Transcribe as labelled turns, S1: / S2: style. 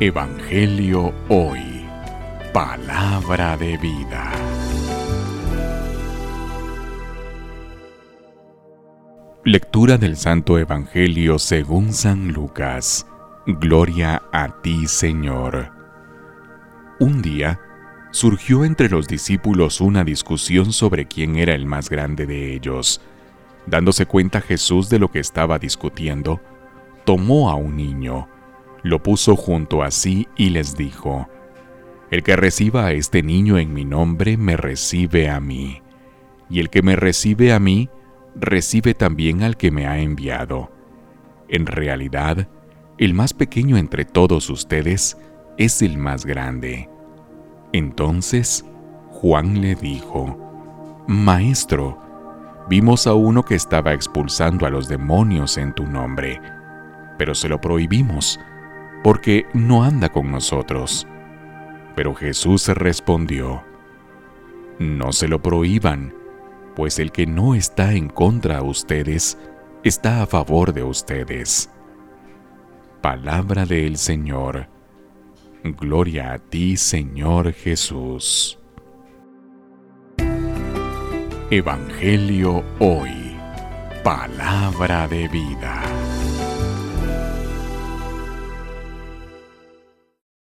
S1: Evangelio Hoy. Palabra de vida. Lectura del Santo Evangelio según San Lucas. Gloria a ti, Señor. Un día, surgió entre los discípulos una discusión sobre quién era el más grande de ellos. Dándose cuenta Jesús de lo que estaba discutiendo, tomó a un niño, lo puso junto a sí y les dijo, El que reciba a este niño en mi nombre, me recibe a mí, y el que me recibe a mí, recibe también al que me ha enviado. En realidad, el más pequeño entre todos ustedes es el más grande. Entonces Juan le dijo, Maestro, vimos a uno que estaba expulsando a los demonios en tu nombre, pero se lo prohibimos porque no anda con nosotros. Pero Jesús respondió, No se lo prohíban, pues el que no está en contra de ustedes, está a favor de ustedes. Palabra del Señor. Gloria a ti, Señor Jesús. Evangelio hoy. Palabra de vida.